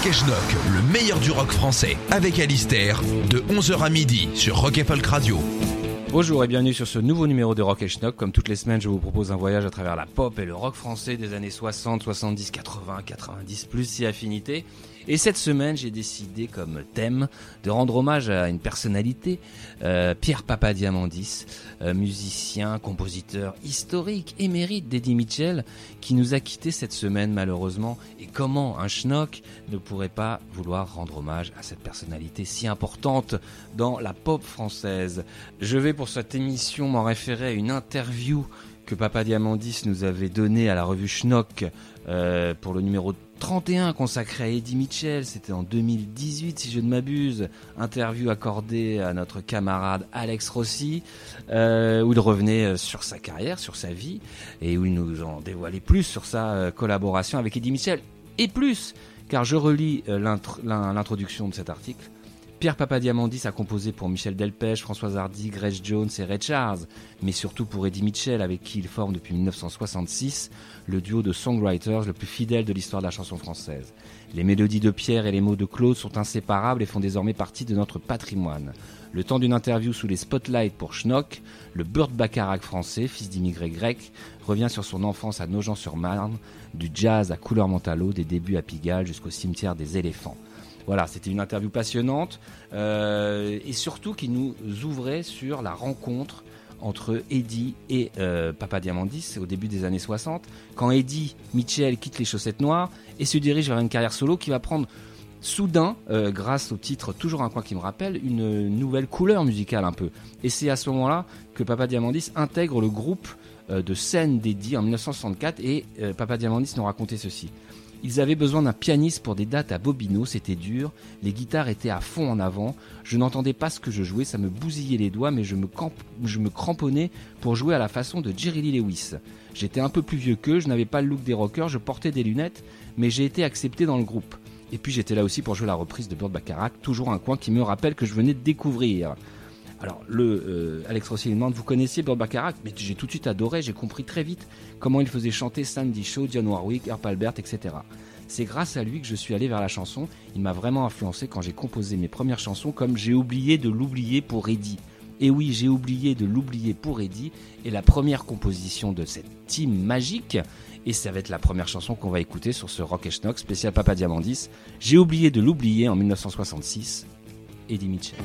Rock et Schnock, le meilleur du rock français, avec Alistair, de 11h à midi sur Rock et Folk Radio. Bonjour et bienvenue sur ce nouveau numéro de Rock et Schnock. Comme toutes les semaines, je vous propose un voyage à travers la pop et le rock français des années 60, 70, 80, 90, plus si affinité. Et cette semaine, j'ai décidé comme thème de rendre hommage à une personnalité, euh, Pierre Papadiamandis, euh, musicien, compositeur historique, émérite d'Eddie Mitchell, qui nous a quittés cette semaine malheureusement. Et comment un schnock ne pourrait pas vouloir rendre hommage à cette personnalité si importante dans la pop française? Je vais pour cette émission m'en référer à une interview que Papa Diamandis nous avait donnée à la revue Schnock euh, pour le numéro 31 consacré à Eddie Mitchell, c'était en 2018 si je ne m'abuse, interview accordée à notre camarade Alex Rossi, euh, où il revenait euh, sur sa carrière, sur sa vie, et où il nous en dévoilait plus sur sa collaboration avec Eddie Mitchell, et plus, car je relis l'introduction de cet article. Pierre Papadiamandis a composé pour Michel Delpech, Françoise Hardy, Grace Jones et Ray Charles, mais surtout pour Eddie Mitchell, avec qui il forme depuis 1966 le duo de songwriters le plus fidèle de l'histoire de la chanson française. Les mélodies de Pierre et les mots de Claude sont inséparables et font désormais partie de notre patrimoine. Le temps d'une interview sous les spotlights pour Schnock, le Burt Bacharach français, fils d'immigrés grecs, revient sur son enfance à Nogent-sur-Marne, du jazz à Couleur Mentalo, des débuts à Pigalle jusqu'au cimetière des éléphants. Voilà, c'était une interview passionnante euh, et surtout qui nous ouvrait sur la rencontre entre Eddie et euh, Papa Diamandis au début des années 60, quand Eddie Mitchell quitte les chaussettes noires et se dirige vers une carrière solo qui va prendre soudain, euh, grâce au titre Toujours un coin qui me rappelle, une nouvelle couleur musicale un peu. Et c'est à ce moment-là que Papa Diamandis intègre le groupe de scène d'Eddie en 1964 et Papa Diamandis nous racontait ceci. Ils avaient besoin d'un pianiste pour des dates à Bobino, c'était dur, les guitares étaient à fond en avant, je n'entendais pas ce que je jouais, ça me bousillait les doigts, mais je me, cramponnais pour jouer à la façon de Jerry Lee Lewis. J'étais un peu plus vieux qu'eux, je n'avais pas le look des rockers, je portais des lunettes, mais j'ai été accepté dans le groupe. Et puis j'étais là aussi pour jouer la reprise de Bird Bacharach, toujours un coin qui me rappelle que je venais de découvrir. Alors, le euh, Alex Rossi demande Vous connaissiez Bird Bacharach Mais j'ai tout de suite adoré, j'ai compris très vite comment il faisait chanter Sandy Shaw, John Warwick, Herb Albert, etc. C'est grâce à lui que je suis allé vers la chanson. Il m'a vraiment influencé quand j'ai composé mes premières chansons, comme J'ai oublié de l'oublier pour Eddie. Et oui, j'ai oublié de l'oublier pour Eddie. Et la première composition de cette team magique, et ça va être la première chanson qu'on va écouter sur ce Rock et Schnock spécial Papa Diamandis. J'ai oublié de l'oublier en 1966, Eddie Mitchell.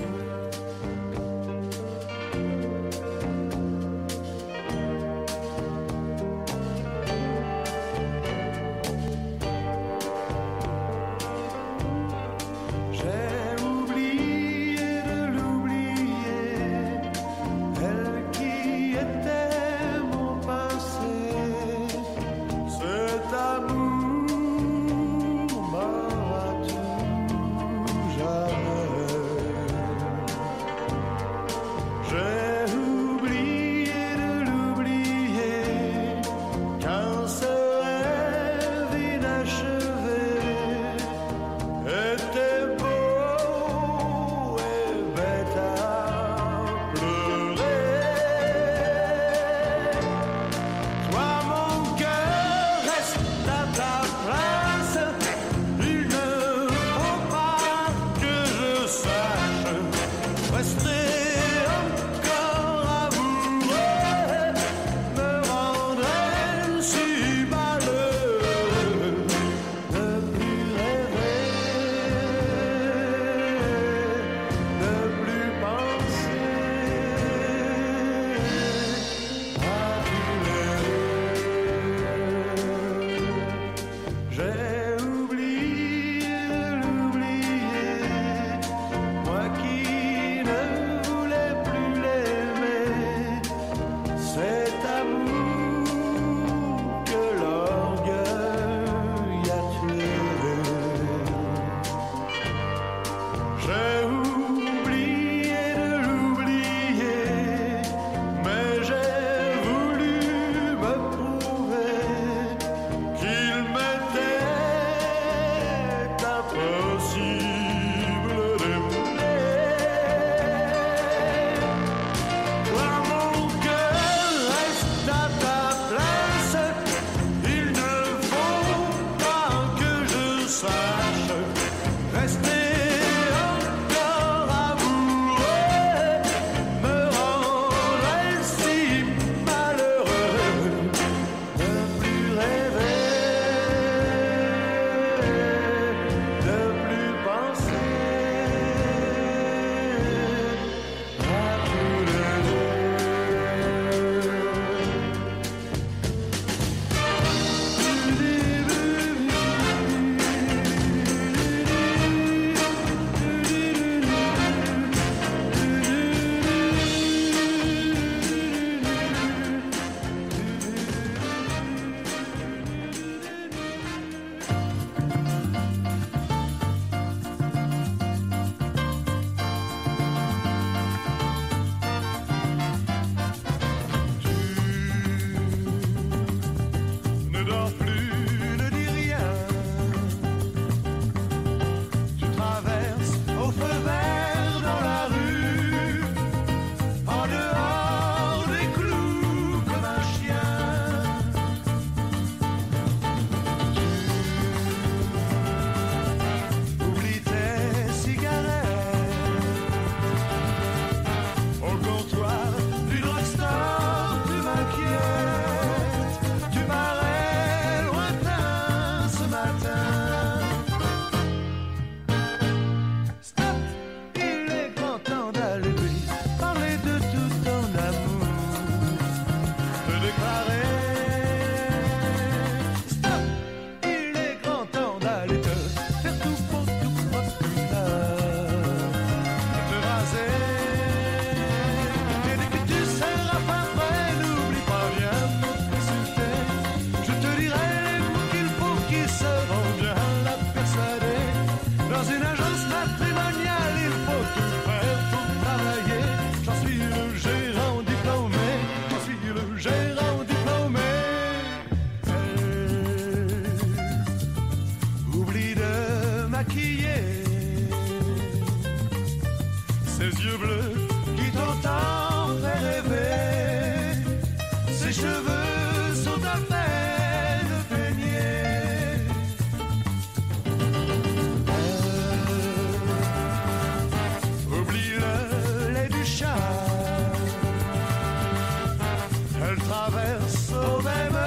je traverse au même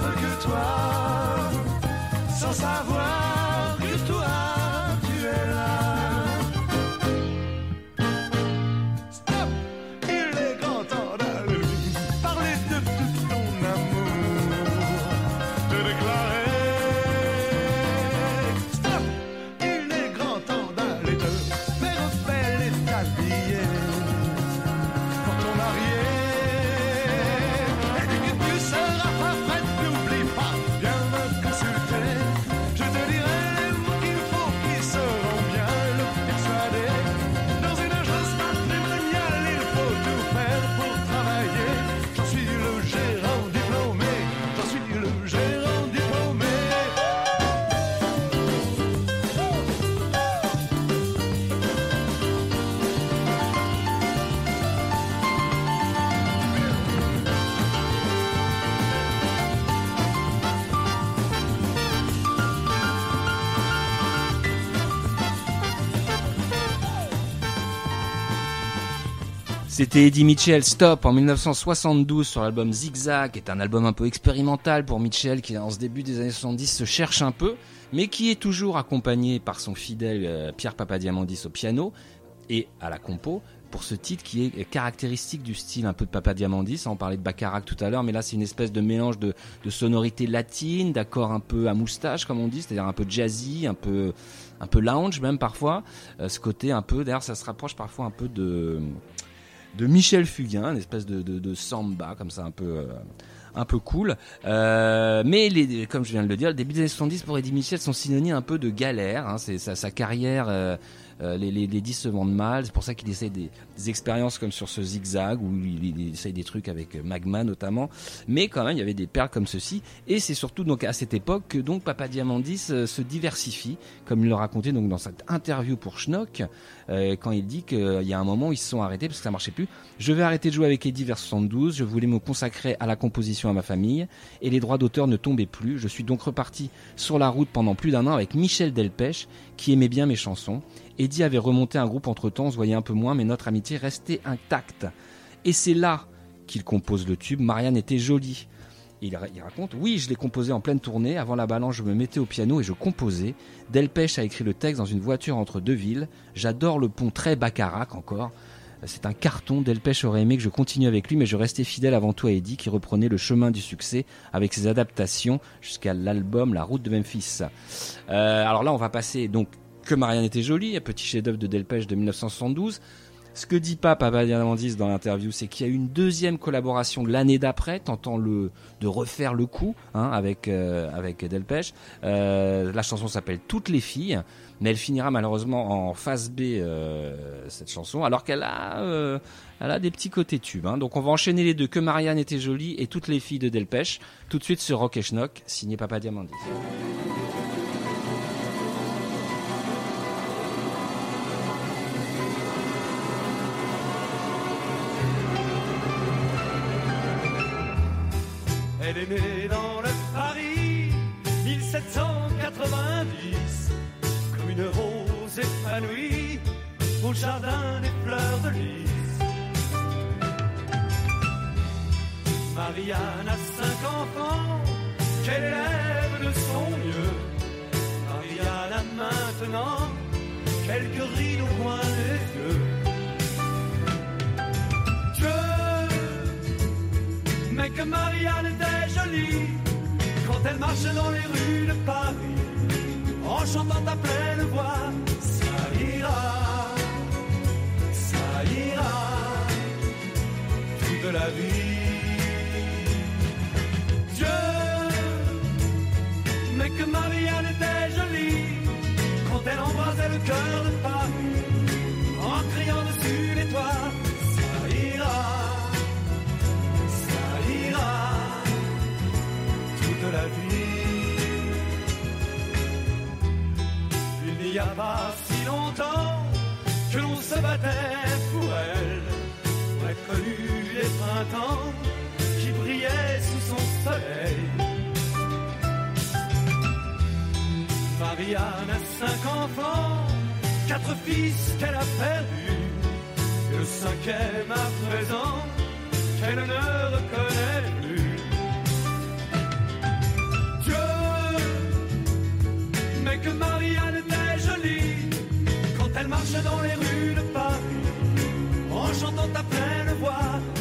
feu que toi, sans savoir. C'était Eddie Mitchell, Stop, en 1972 sur l'album Zigzag, qui est un album un peu expérimental pour Mitchell, qui en ce début des années 70 se cherche un peu, mais qui est toujours accompagné par son fidèle euh, Pierre Papadiamandis au piano et à la compo, pour ce titre qui est caractéristique du style un peu de Papadiamandis. On parlait de Bacharach tout à l'heure, mais là c'est une espèce de mélange de, de sonorités latines, d'accords un peu à moustache, comme on dit, c'est-à-dire un peu jazzy, un peu, un peu lounge même parfois. Euh, ce côté un peu, d'ailleurs ça se rapproche parfois un peu de de Michel Fugain, une espèce de, de, de samba comme ça un peu euh, un peu cool. Euh, mais comme je viens de le dire, le début des années 70 pour Eddie Mitchell sont synonymes un peu de galère. Hein, c'est sa, carrière. euh, les, les, les 10 se vendent mal, c'est pour ça qu'il essaye des, expériences comme sur ce zigzag où il, essaye des trucs avec Magma notamment, mais quand même il y avait des perles comme ceci et c'est surtout donc à cette époque que donc Papa Diamandis euh, se diversifie comme il le racontait donc dans cette interview pour Schnock euh, quand il dit qu'il y a un moment ils se sont arrêtés parce que ça marchait plus. Je vais arrêter de jouer avec Eddie vers 72, je voulais me consacrer à la composition à ma famille et les droits d'auteur ne tombaient plus. Je suis donc reparti sur la route pendant plus d'un an avec Michel Delpech qui aimait bien mes chansons. Eddie avait remonté un groupe entre temps, on se voyait un peu moins, mais notre amitié restait intacte. Et c'est là qu'il compose le tube. Marianne était jolie. Il, raconte, oui, je l'ai composé en pleine tournée. Avant la balance, je me mettais au piano et je composais. Delpech a écrit le texte dans une voiture entre deux villes. J'adore le pont très bacarac encore. C'est un carton. Delpech aurait aimé que je continue avec lui, mais je restais fidèle avant tout à Eddie, qui reprenait le chemin du succès avec ses adaptations jusqu'à l'album La Route de Memphis. Euh, alors là, on va passer donc que Marianne était jolie, un petit chef-d'œuvre de Delpech de 1972. Ce que dit pas Papa Diamandis dans l'interview, c'est qu'il y a eu une deuxième collaboration l'année d'après, tentant de refaire le coup hein, avec, euh, avec Delpech. Euh, la chanson s'appelle Toutes les filles, mais elle finira malheureusement en phase B, euh, cette chanson, alors qu'elle a, euh, a des petits côtés tubes. Hein. Donc on va enchaîner les deux, Que Marianne était jolie et Toutes les filles de Delpech, tout de suite sur Rock et Schnock, signé Papa Diamandis. Née dans le Paris 1790 comme une rose épanouie au jardin des fleurs de lys. Marianne a cinq enfants qu'elle élève de son mieux. Marianne a maintenant quelques rides au coin des yeux. Dieu mais que Marianne quand elle marche dans les rues de Paris en chantant à pleine voix. Ça ira, ça ira toute la vie. Dieu, mais que Marianne était jolie quand elle embrasait le cœur de Paris pas si longtemps que l'on se battait pour elle. On a connu les printemps qui brillaient sous son soleil. Marianne a cinq enfants, quatre fils qu'elle a perdus. et Le cinquième à présent, qu'elle ne reconnaît plus. Dieu, mais que Marianne quand elle marche dans les rues de Paris en chantant à pleine voix.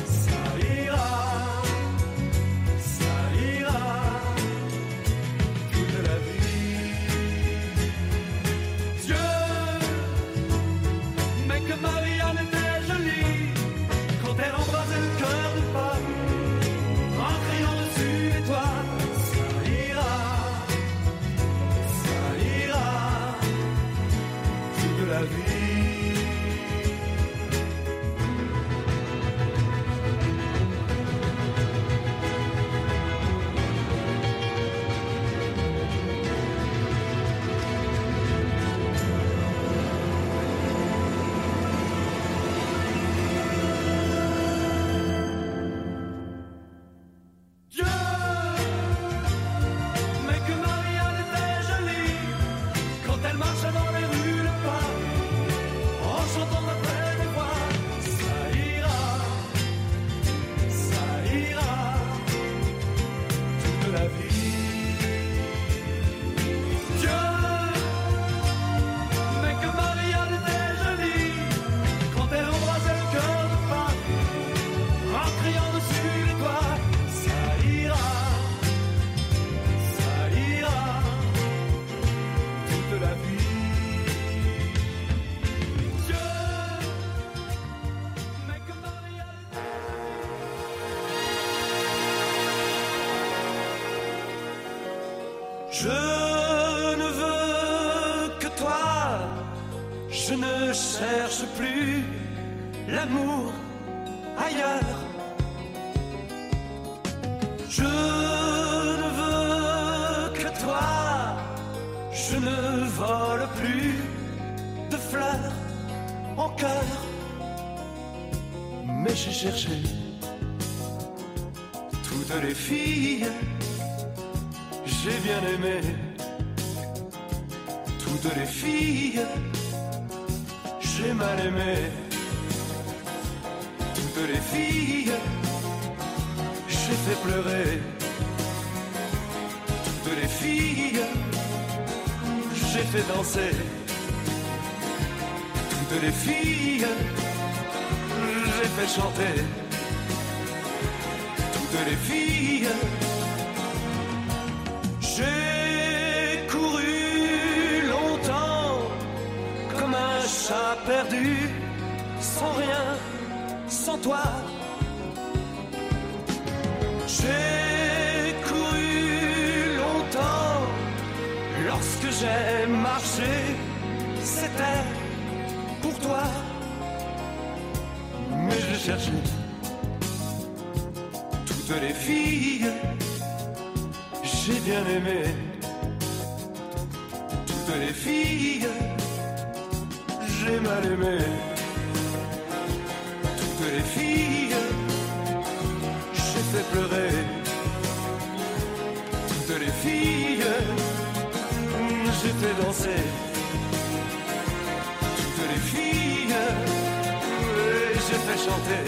toutes les filles. J'ai bien aimé toutes les filles. J'ai mal aimé toutes les filles. J'ai fait pleurer toutes les filles. J'ai fait danser. j'ai fait chanter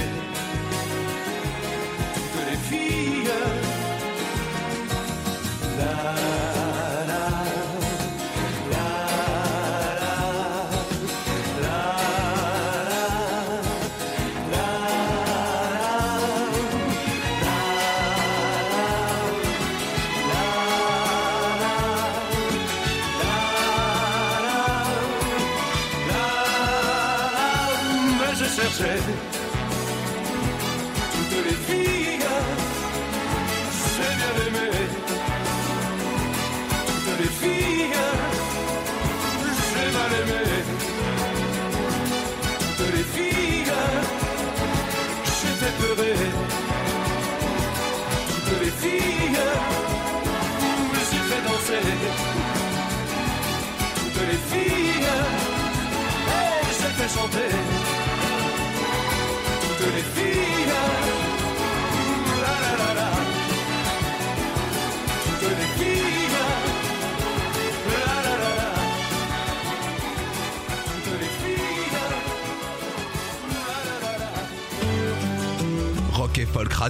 toutes les filles. La...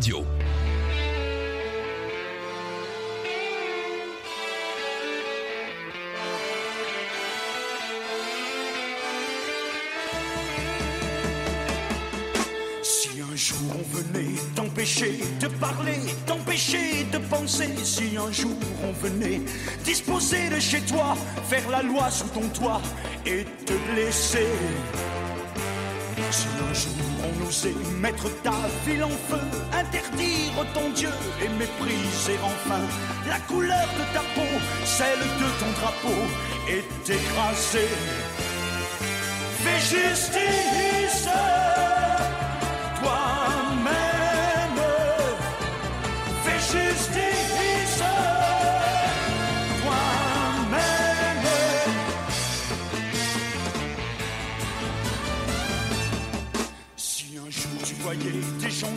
Si un jour on venait t'empêcher de parler, t'empêcher de penser. Si un jour on venait disposer de chez toi, faire la loi sous ton toit et te laisser. Si un jour on osait mettre ta ville en feu, interdire ton Dieu et mépriser enfin la couleur de ta peau, celle de ton drapeau, et t'écraser. Fais justice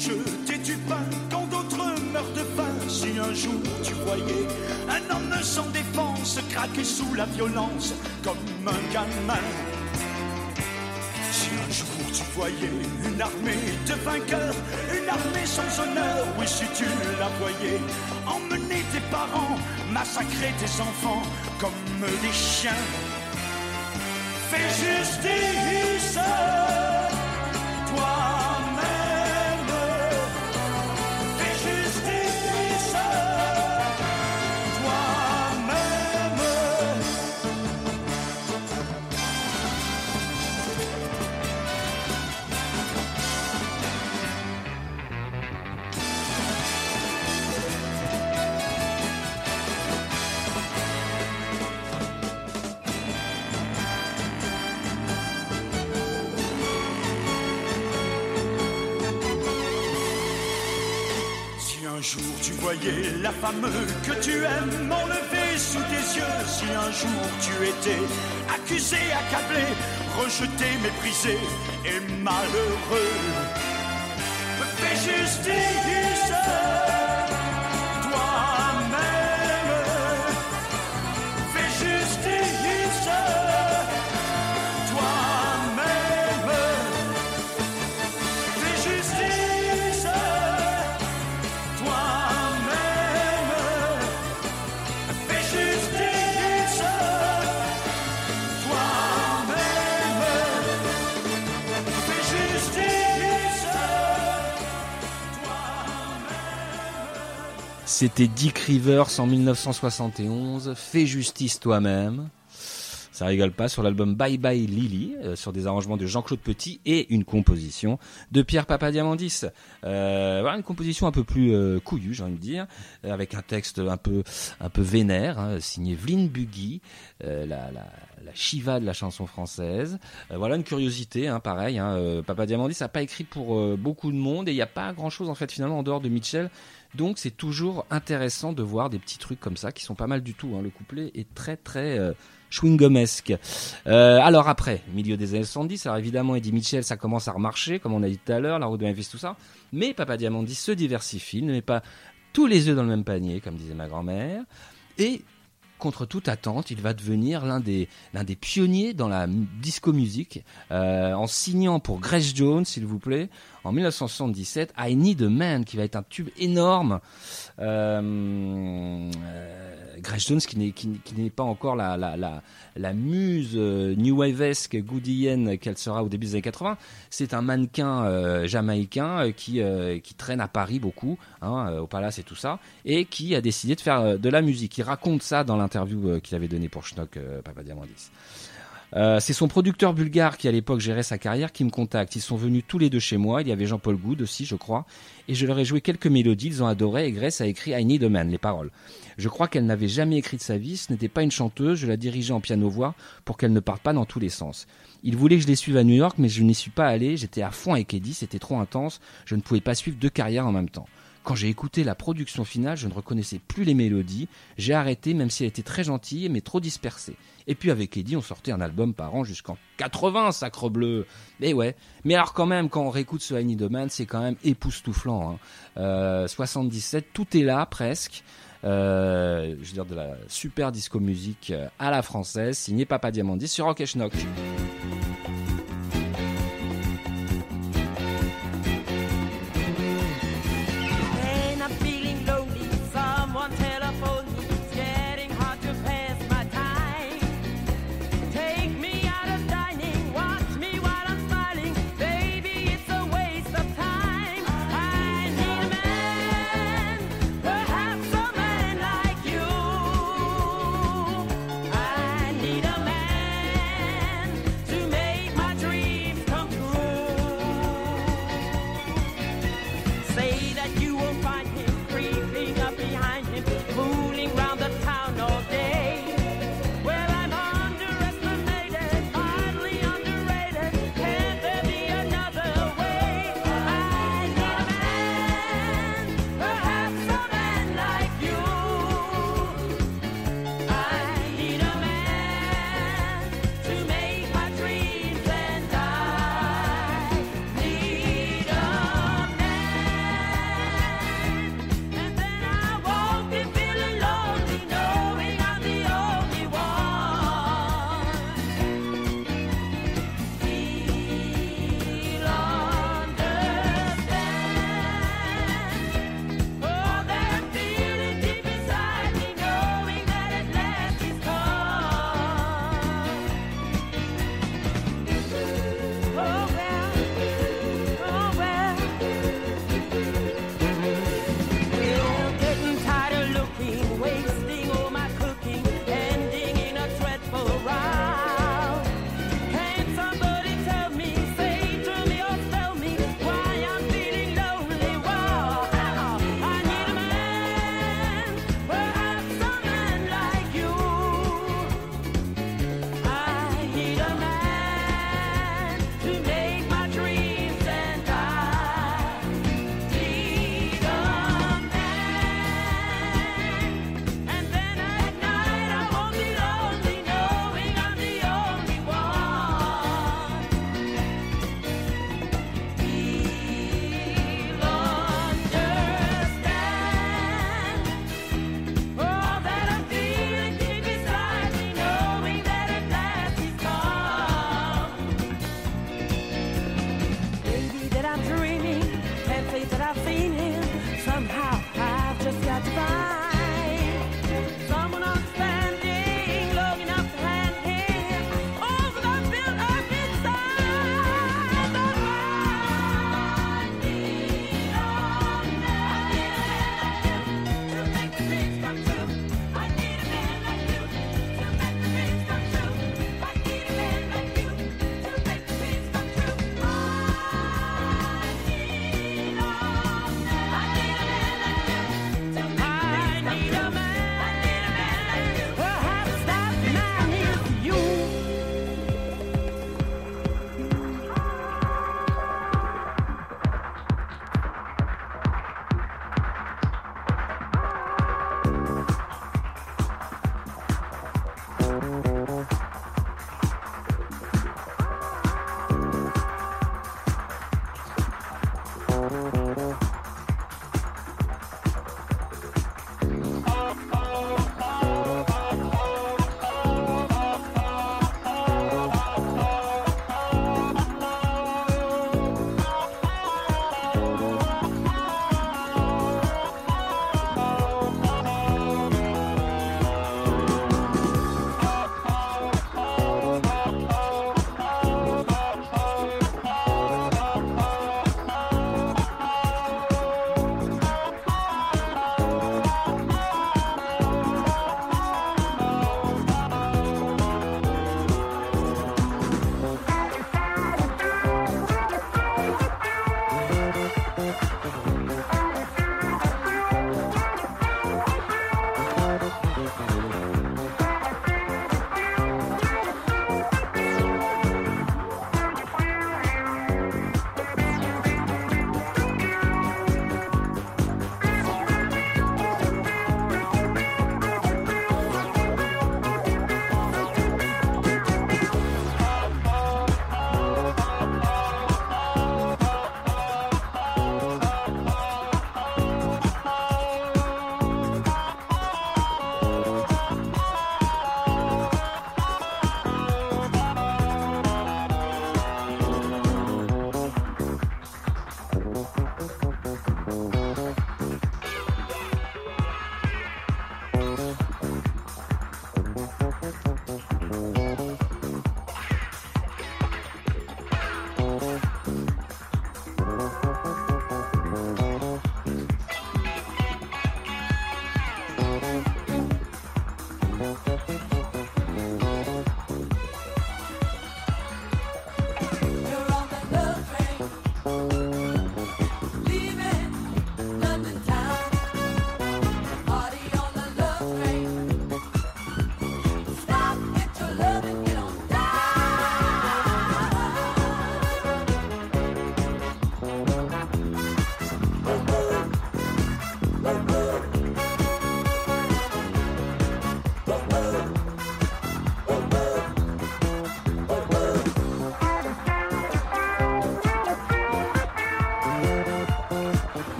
jeter du pain quand d'autres meurent de faim, si un jour tu voyais un homme sans défense craquer sous la violence comme un gamin. Si un jour tu voyais une armée de vainqueurs, une armée sans honneur, oui si tu la voyais, emmener tes parents, massacrer tes enfants comme des chiens. Fais justice un jour tu voyais la femme que tu aimes enlevée sous tes yeux, si un jour tu étais accusé, accablé, rejeté, méprisé et malheureux, fais justice C'était Dick Rivers en 1971. Fais justice toi-même. Ça rigole pas sur l'album Bye Bye Lily, euh, sur des arrangements de Jean-Claude Petit et une composition de Pierre Papadiamandis. Euh, voilà une composition un peu plus euh, couillue, j'ai envie de dire, euh, avec un texte un peu un peu vénère, hein, signé Vlyn Buggy, la, la, la Shiva de la chanson française. Voilà une curiosité, hein, pareil. Hein, Papadiamandis n'a pas écrit pour beaucoup de monde et il n'y a pas grand-chose en fait finalement en dehors de Mitchell. Donc c'est toujours intéressant de voir des petits trucs comme ça qui sont pas mal du tout. Hein. Le couplet est très très chewing-gumesque. Euh, alors après, milieu des années 70, alors évidemment Eddie Mitchell ça commence à remarcher, comme on a dit tout à l'heure, la route de Memphis, tout ça. Mais Papa Diamandis se diversifie, ne met pas tous les œufs dans le même panier, comme disait ma grand-mère. Et contre toute attente, il va devenir l'un des, pionniers dans la disco musique, euh, en signant pour Grace Jones, s'il vous plaît, en 1977, I Need a Man, qui va être un tube énorme. Euh, euh, Grace Jones, qui n'est, pas encore la, la, la, la muse euh, new wave-esque goodyienne qu'elle sera au début des années 80, c'est un mannequin euh, jamaïcain euh, qui, euh, qui traîne à Paris beaucoup, hein, au Palace et tout ça, et qui a décidé de faire de la musique. Il raconte ça dans l'interview qu'il avait donnée pour Schnock, Papa Diamandis. Euh, c'est son producteur bulgare qui à l'époque gérait sa carrière qui me contacte. Ils sont venus tous les deux chez moi. Il y avait Jean-Paul Goud aussi, je crois. Et je leur ai joué quelques mélodies. Ils ont adoré. Et Grace a écrit I Need a Man, les paroles. Je crois qu'elle n'avait jamais écrit de sa vie. Ce n'était pas une chanteuse. Je la dirigeais en piano-voix pour qu'elle ne parte pas dans tous les sens. Il voulait que je les suive à New York, mais je n'y suis pas allé. J'étais à fond avec Eddie. C'était trop intense. Je ne pouvais pas suivre deux carrières en même temps. Quand j'ai écouté la production finale, je ne reconnaissais plus les mélodies. J'ai arrêté, même si elle était très gentille, mais trop dispersée. Et puis avec Eddie, on sortait un album par an jusqu'en 80, sacre bleu. Mais ouais. Mais alors quand même, quand on réécoute ce I Need a Man, c'est quand même époustouflant. Hein. Euh, 77, tout est là presque. Euh, je veux dire de la super disco musique euh, à la française, signé Papa Diamandis sur Rock et Schnock.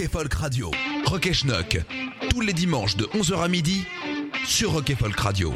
Rock et Folk Radio. Rock et Schnock. Tous les dimanches de 11h à midi sur Rock et Folk Radio.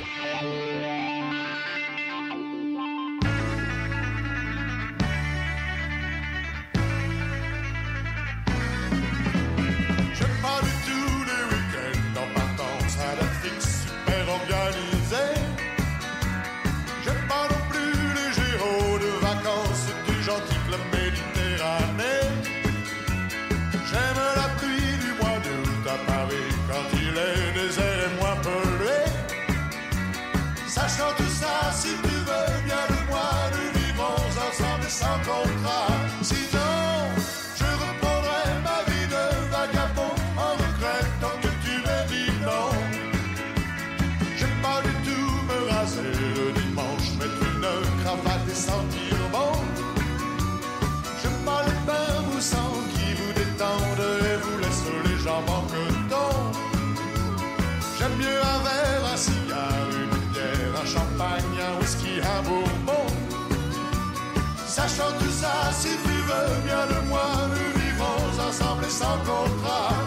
Si tu veux bien de moi, nous vivrons ensemble et sans contrat.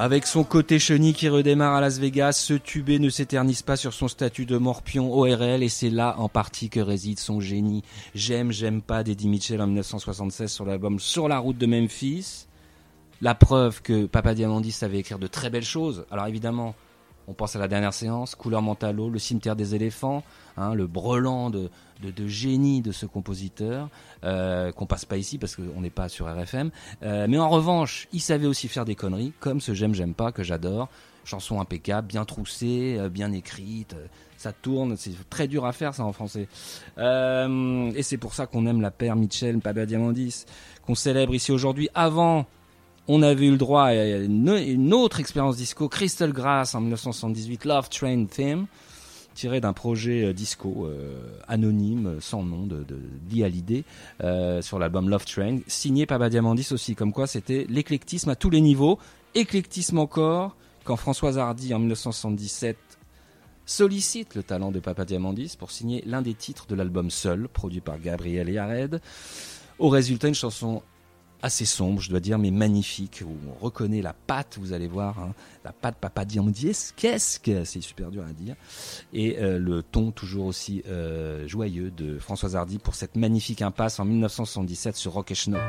Avec son côté chenille qui redémarre à Las Vegas, ce tubé ne s'éternise pas sur son statut de morpion ORL et c'est là en partie que réside son génie. J'aime, j'aime pas d'Eddie Mitchell en 1976 sur l'album Sur la route de Memphis. La preuve que Papa Diamandis savait écrire de très belles choses. Alors évidemment, on pense à la dernière séance, Couleur Mentalo, Le cimetière des éléphants, hein, le brelan de, génie de ce compositeur, euh, qu'on passe pas ici parce qu'on n'est pas sur RFM. Euh, mais en revanche, il savait aussi faire des conneries, comme ce J'aime, j'aime pas que j'adore. Chanson impeccable, bien troussée, euh, bien écrite, euh, ça tourne, c'est très dur à faire ça en français. Et c'est pour ça qu'on aime la paire Mitchell, Papa Diamandis, qu'on célèbre ici aujourd'hui. Avant, on avait eu le droit à une, autre expérience disco, Crystal Grass en 1978, Love Train Theme, tiré d'un projet euh, disco euh, anonyme, sans nom, de, de l'idée, euh, sur l'album Love Train, signé Papa Diamandis aussi, comme quoi c'était l'éclectisme à tous les niveaux, éclectisme encore, quand Françoise Hardy en 1977 sollicite le talent de Papa Diamandis pour signer l'un des titres de l'album Seul, produit par Gabriel Yared. Au résultat, une chanson assez sombre, je dois dire, mais magnifique, où on reconnaît la patte, vous allez voir, hein, la patte papadiandiesque, c'est super dur à dire, et euh, le ton toujours aussi euh, joyeux de Françoise Hardy pour cette magnifique impasse en 1977 sur Rock et Schnock.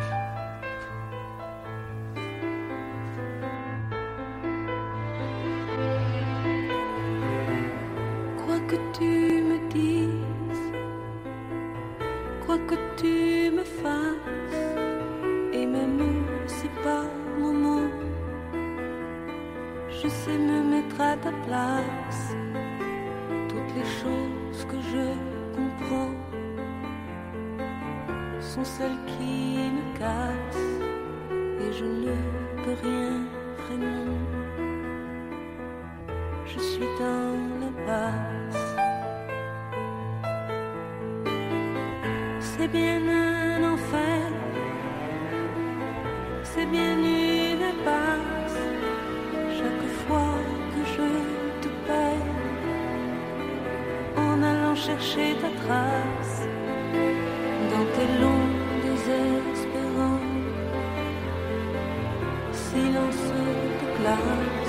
À ta place, toutes les choses que je comprends sont celles qui me cassent, et je ne peux rien vraiment. Je suis dans l'impasse. C'est bien un enfer, c'est bien une chercher ta trace dans tes longs désespérants, silence de glace.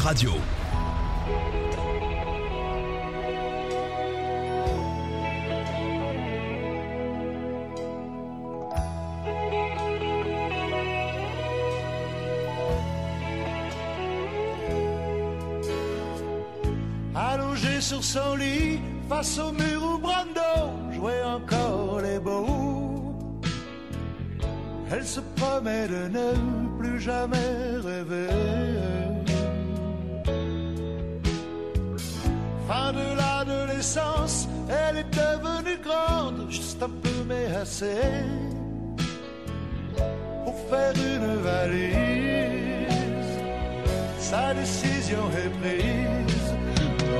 Radio. Allongée sur son lit, face au mur où Brando jouait encore les beaux. Elle se promet de ne plus jamais Pour faire une valise, sa décision est prise.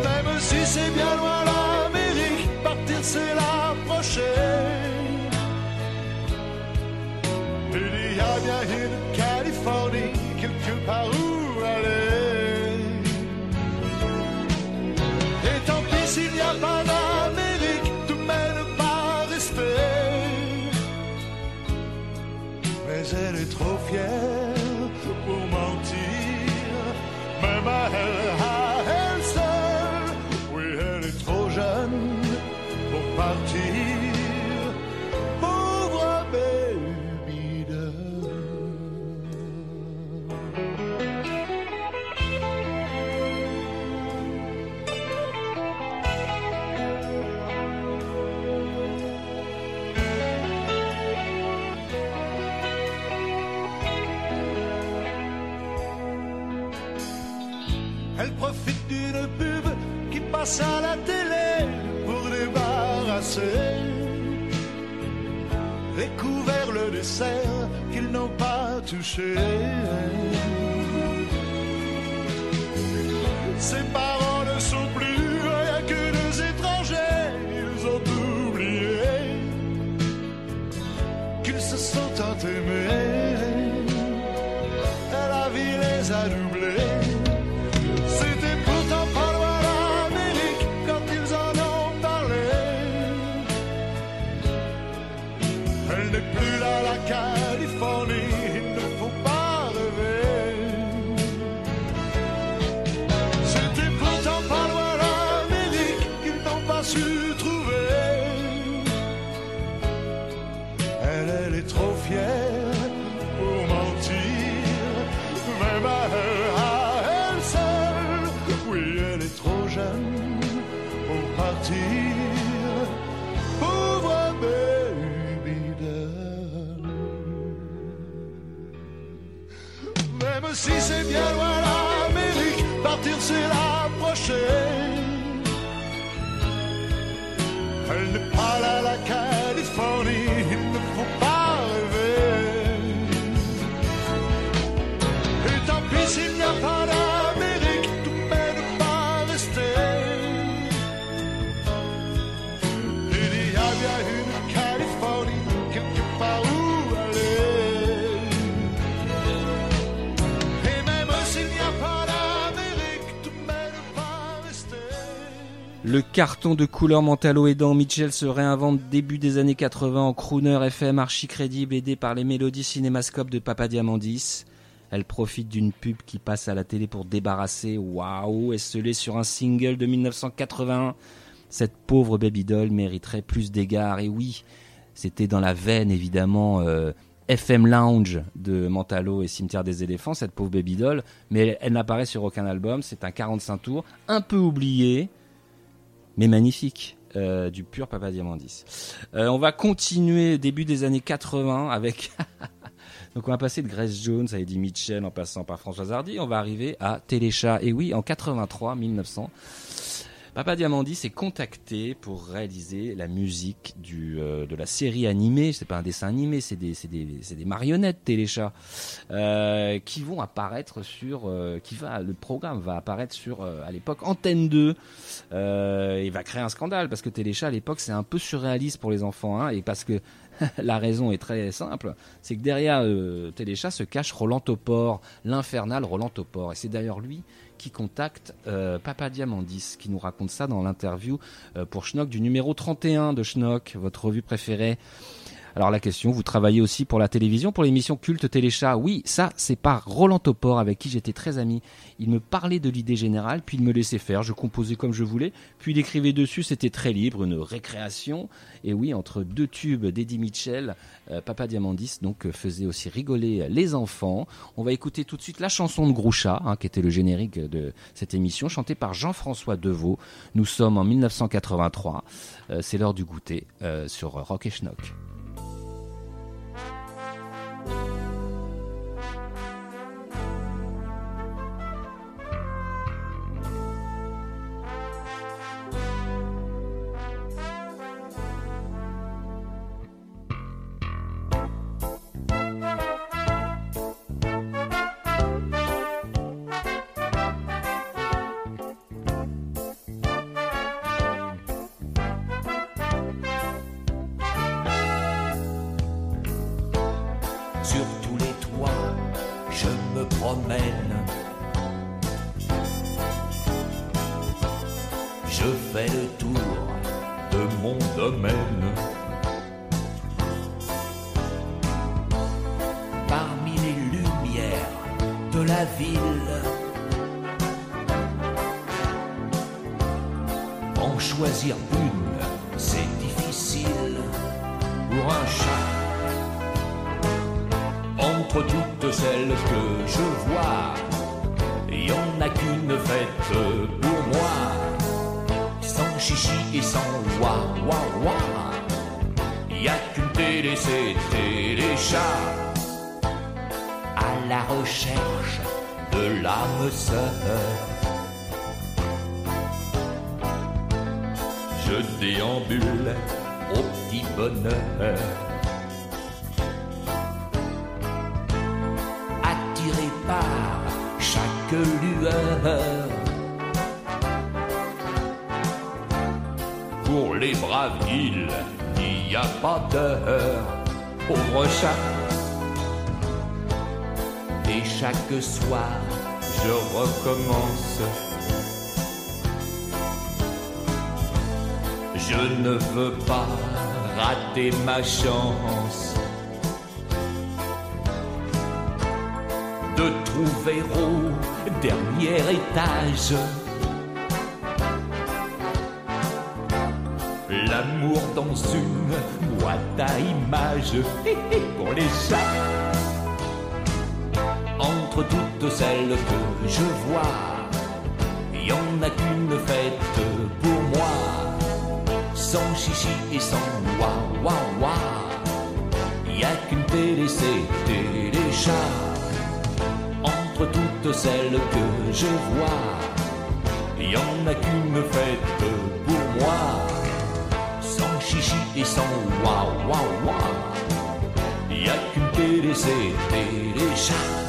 Même si c'est bien loin l'Amérique, partir c'est l'approcher. Il y a bien une Californie, quelque part où aller. Pas si c'est bien loin l'Amérique, partir c'est l'approcher. Le carton de couleur mentalo aidant, Mitchell se réinvente début des années 80 en crooner FM archi crédible aidé par les mélodies cinémascopes de Papa Diamandis. Elle profite d'une pub qui passe à la télé pour débarrasser, waouh, esselée sur un single de 1981. Cette pauvre baby doll mériterait plus d'égards, et oui, c'était dans la veine évidemment euh, FM Lounge de Mentalo et Cimetière des éléphants, cette pauvre baby doll, mais elle, elle n'apparaît sur aucun album, c'est un 45 tours, un peu oublié, mais magnifique. euh, du pur Papa Diamandis. Euh, on va continuer début des années 80 avec donc on va passer de Grace Jones à Eddie Mitchell en passant par Françoise Hardy, on va arriver à Téléchat et oui en 83 1900 Papa Diamandis est contacté pour réaliser la musique du, euh, de la série animée. C'est pas un dessin animé, c'est des, des, des marionnettes téléchats euh, qui vont apparaître sur, euh, qui va, le programme va apparaître sur, à l'époque, Antenne 2. Euh, il va créer un scandale parce que Téléchat à l'époque c'est un peu surréaliste pour les enfants, hein, et parce que la raison est très simple, c'est que derrière Téléchat se cache Roland Topor, l'infernal Roland Topor, et c'est d'ailleurs lui qui contacte euh, Papa Diamandis, qui nous raconte ça dans l'interview euh, pour Schnock du numéro 31 de Schnock, votre revue préférée. Alors la question, vous travaillez aussi pour la télévision, pour l'émission culte Téléchat Oui, ça c'est par Roland Topor avec qui j'étais très ami. Il me parlait de l'idée générale, puis il me laissait faire, je composais comme je voulais, puis il écrivait dessus, c'était très libre, une récréation. Et oui, entre deux tubes d'Eddie Mitchell, euh, Papa Diamandis donc euh, faisait aussi rigoler les enfants. On va écouter tout de suite la chanson de Groucha, hein, qui était le générique de cette émission, chantée par Jean-François Deveau. Nous sommes en 1983, Euh, c'est l'heure du goûter euh, sur Rock et Schnock. Pour les braves, il n'y a pas d'heure. Pauvre chat. Et chaque soir, je recommence. Je ne veux pas rater ma chance. de trouver au dernier étage une boîte à images pour les chats. Entre toutes celles que je vois, il y en a qu'une faite pour moi, sans chichi et sans wa wa wa. Il y a qu'une télé, c'est téléchat entre toutes celles que je vois. Il y en a qu'une faite pour moi, chichi et sans wa wa wa. Il y a qu'une télé, c'est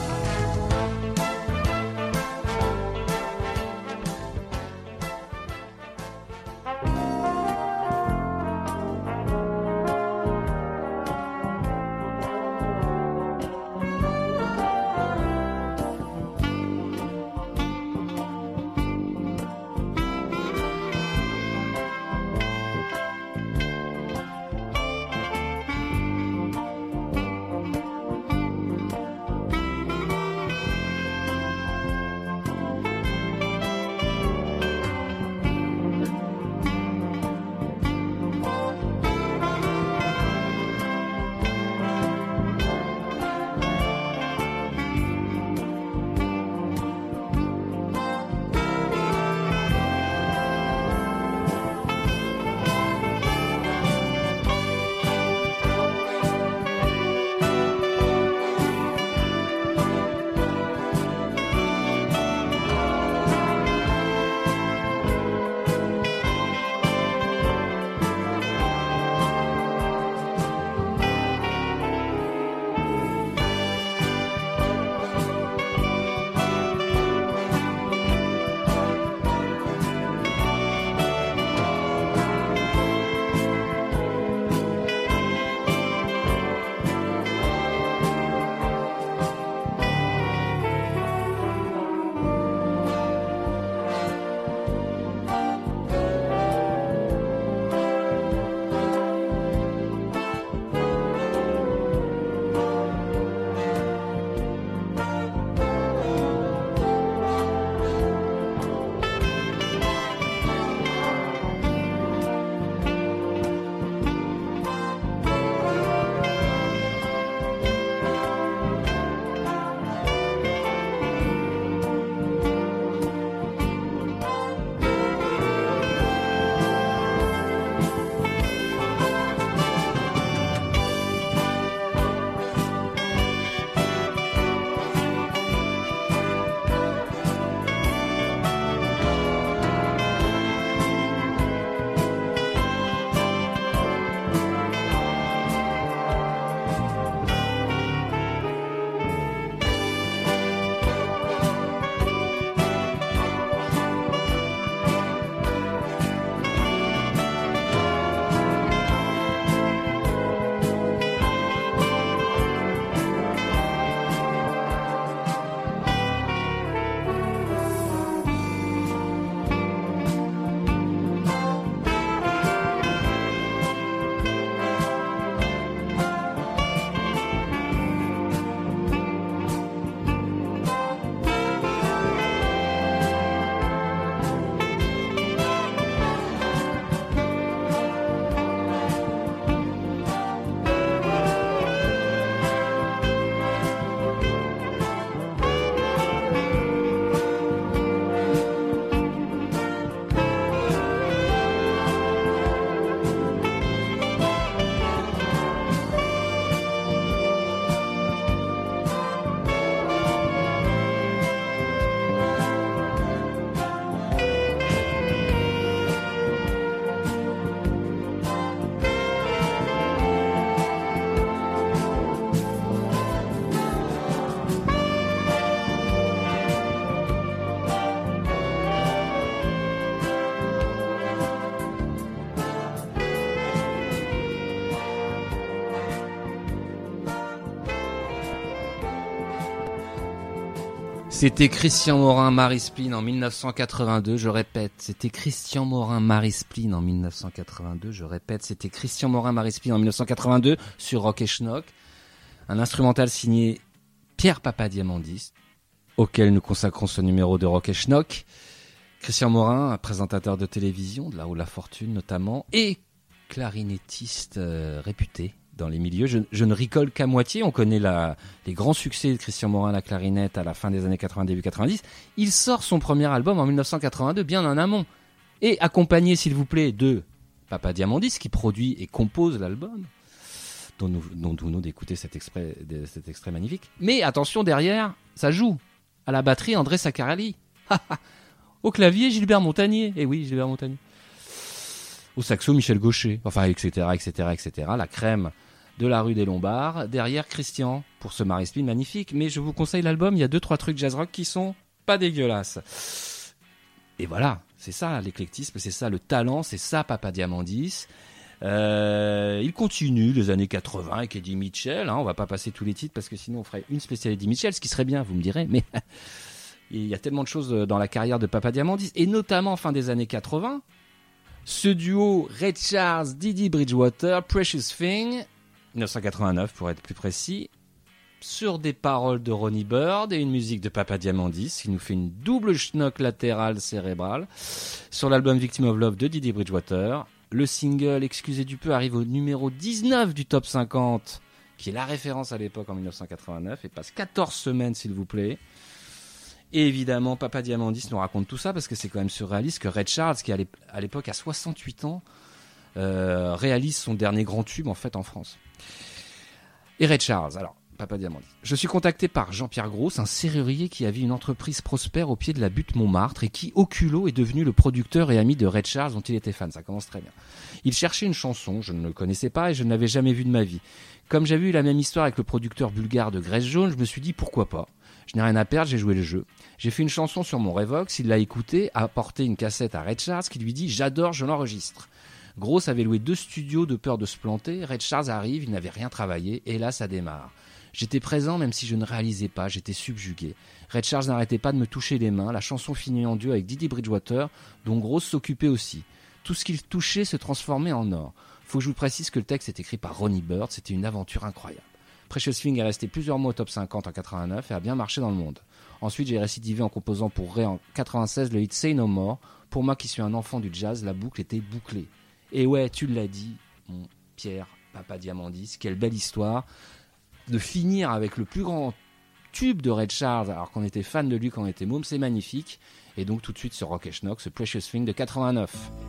C'était Christian Morin, Marie Spleen en 1982, je répète, c'était Christian Morin, Marie Spleen en 1982, je répète, c'était Christian Morin, Marie Spleen en 1982 sur Rock et Schnock, un instrumental signé Pierre Papadiamandis, auquel nous consacrons ce numéro de Rock et Schnock. Christian Morin, présentateur de télévision, de là où la fortune notamment, et clarinettiste euh, réputé dans les milieux. Je, ne ricole qu'à moitié. On connaît les grands succès de Christian Morin à la clarinette à la fin des années 80, début 90. Il sort son premier album en 1982, bien en amont. Et accompagné, s'il vous plaît, de Papa Diamandis, qui produit et compose l'album, dont nous, venons d'écouter cet extrait magnifique. Mais attention, derrière, ça joue. À la batterie, André Saccarelli. Au clavier, Gilbert Montagnier. Eh oui, Gilbert Montagnier. Au saxo, Michel Gaucher. Enfin, etc., etc., etc. La crème de la rue des Lombards. Derrière, Christian, pour ce Marie Spin magnifique. Mais je vous conseille l'album, il y a deux, trois trucs jazz rock qui sont pas dégueulasses. Et voilà, c'est ça l'éclectisme, c'est ça le talent, c'est ça Papa Diamandis. Euh, il continue les années 80 avec Eddie Mitchell. Hein, on va pas passer tous les titres parce que sinon on ferait une spéciale Eddie Mitchell, ce qui serait bien, vous me direz. Mais il y a tellement de choses dans la carrière de Papa Diamandis et notamment fin des années 80. Ce duo Red Charles, Didi Bridgewater, Precious Thing, 1989 pour être plus précis, sur des paroles de Ronnie Bird et une musique de Papa Diamandis, qui nous fait une double schnock latérale cérébrale. Sur l'album Victim of Love de Didi Bridgewater, le single Excusez du peu arrive au numéro 19 du top 50, qui est la référence à l'époque en 1989, et passe 14 semaines s'il vous plaît. Et évidemment, Papa Diamandis nous raconte tout ça parce que c'est quand même surréaliste que Red Charles, qui à l'ép- à l'époque a 68 ans, euh, réalise son dernier grand tube en fait en France. Et Red Charles, alors, Papa Diamandis. Je suis contacté par Jean-Pierre Gross, un serrurier qui avait une entreprise prospère au pied de la butte Montmartre et qui, au culot, est devenu le producteur et ami de Red Charles dont il était fan. Ça commence très bien. Il cherchait une chanson, je ne le connaissais pas et je ne l'avais jamais vu de ma vie. Comme j'avais eu la même histoire avec le producteur bulgare de Graisse Jaune, je me suis dit pourquoi pas. Je n'ai rien à perdre, j'ai joué le jeu. J'ai fait une chanson sur mon Revox, il l'a écoutée, a apporté une cassette à Red Charles qui lui dit j'adore, je l'enregistre. Gross avait loué deux studios de peur de se planter. Red Charles arrive, il n'avait rien travaillé, et là ça démarre. J'étais présent même si je ne réalisais pas, j'étais subjugué. Red Charles n'arrêtait pas de me toucher les mains, la chanson finit en duo avec Didi Bridgewater, dont Gross s'occupait aussi. Tout ce qu'il touchait se transformait en or. Faut que je vous précise que le texte est écrit par Ronnie Bird, c'était une aventure incroyable. Precious Thing est resté plusieurs mois au top 50 en 89 et a bien marché dans le monde. Ensuite, j'ai récidivé en composant pour Ray en 96 le hit Say No More. Pour moi qui suis un enfant du jazz, la boucle était bouclée. Et ouais, tu l'as dit, mon Pierre, papa Diamandis, quelle belle histoire de finir avec le plus grand tube de Red Charles, alors qu'on était fan de lui quand on était môme, c'est magnifique. Et donc tout de suite ce Rock Schnock, ce Precious Thing de 89.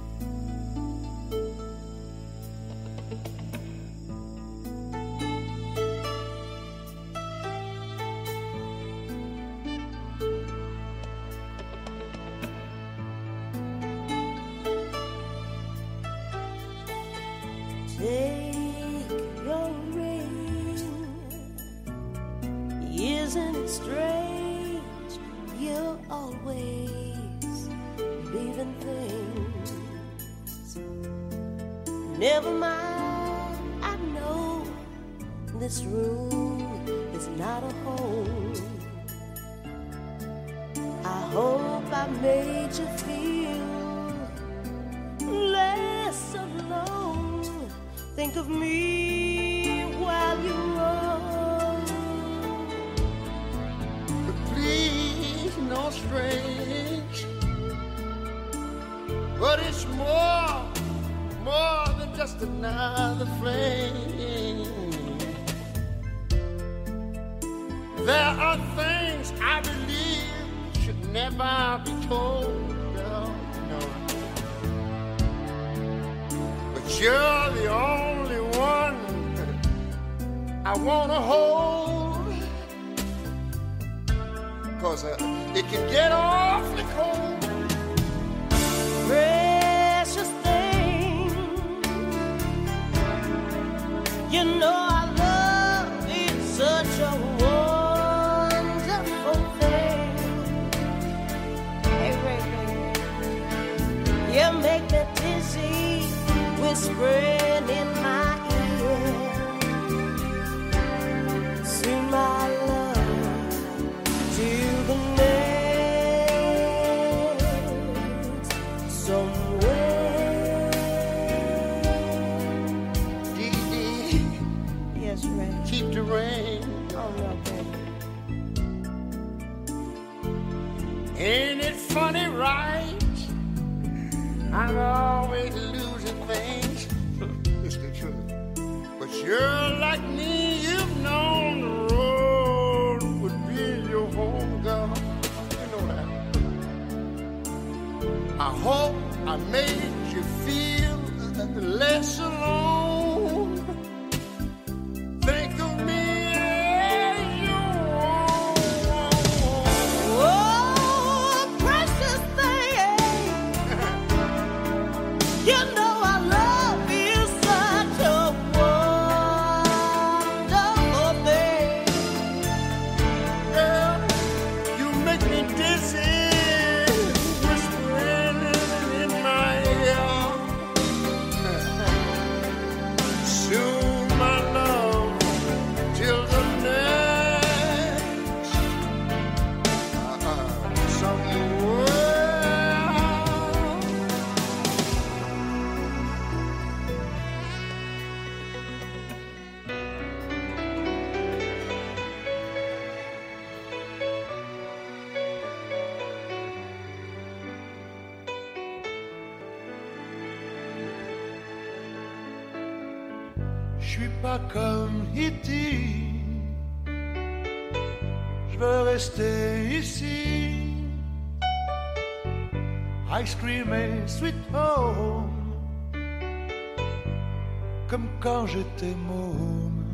J'étais môme.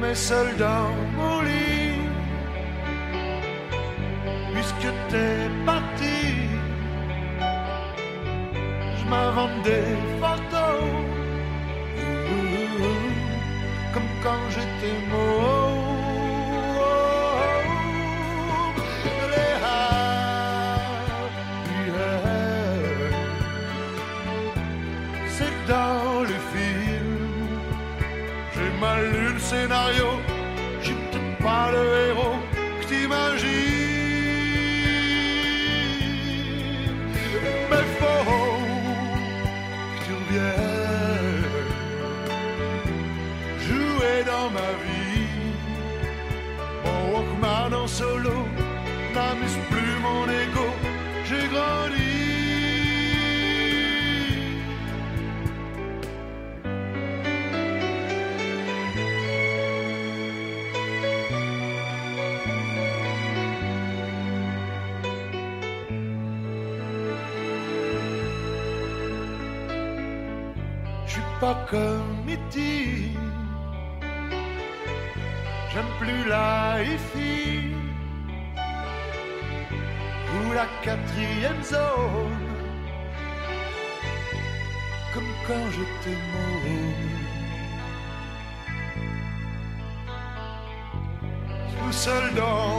Mais seul dans mon lit. Puisque t'es parti je m'invente des photos comme quand j'étais môme. Scénario, j'ai peut-être pas le héros que t'imagines. Mais faut que tu reviennes jouer dans ma vie. Mon Walkman en solo n'amuse plus mon ego. Quatrième zone. Comme quand j'étais môme. Tout seul dans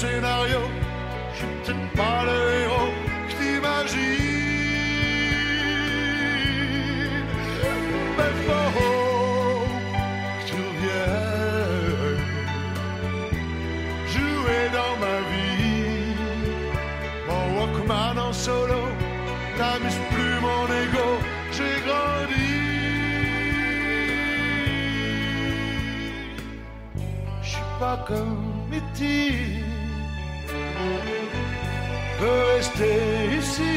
scénario Je suis peut-être pas le héros que t'imagines Mais faut que tu reviennes jouer dans ma vie. Mon Walkman en solo n'amuse plus mon ego. J'ai grandi. Je suis pas comme E.T. Veux rester ici.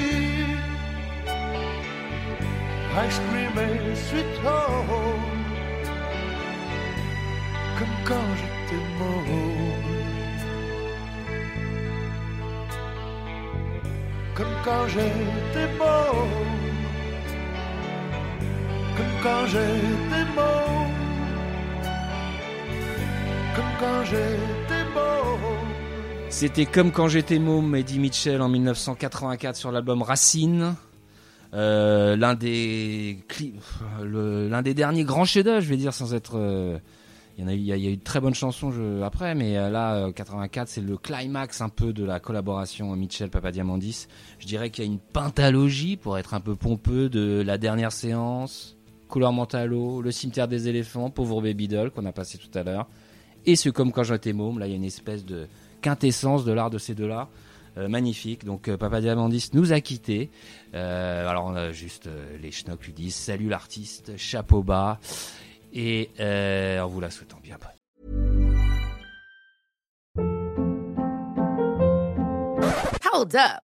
Ice cream et sweet home. Comme quand j'étais môme. Comme quand j'étais môme. Comme quand j'étais môme. Comme quand j'étais C'était comme quand j'étais môme, Eddie Mitchell en 1984 sur l'album Racine. Euh, l'un des l'un des derniers grands chefs-d'œuvre, je vais dire, sans être. euh, il y a eu, de très bonnes chansons après, mais euh, là, euh, 84, c'est le climax un peu de la collaboration Mitchell Papadiamandis. Je dirais qu'il y a une pentalogie pour être un peu pompeux de la dernière séance, Couleur Mentalo, Le Cimetière des éléphants, Pauvre Baby Doll qu'on a passé tout à l'heure, et ce Comme quand j'étais môme. Là, il y a une espèce de quintessence de l'art de ces deux-là. Euh, magnifique. Donc euh, Papa Diamandis nous a quittés. Euh, alors on a juste les schnocks lui disent salut l'artiste, chapeau bas, et en vous la souhaitant bien. Hold up.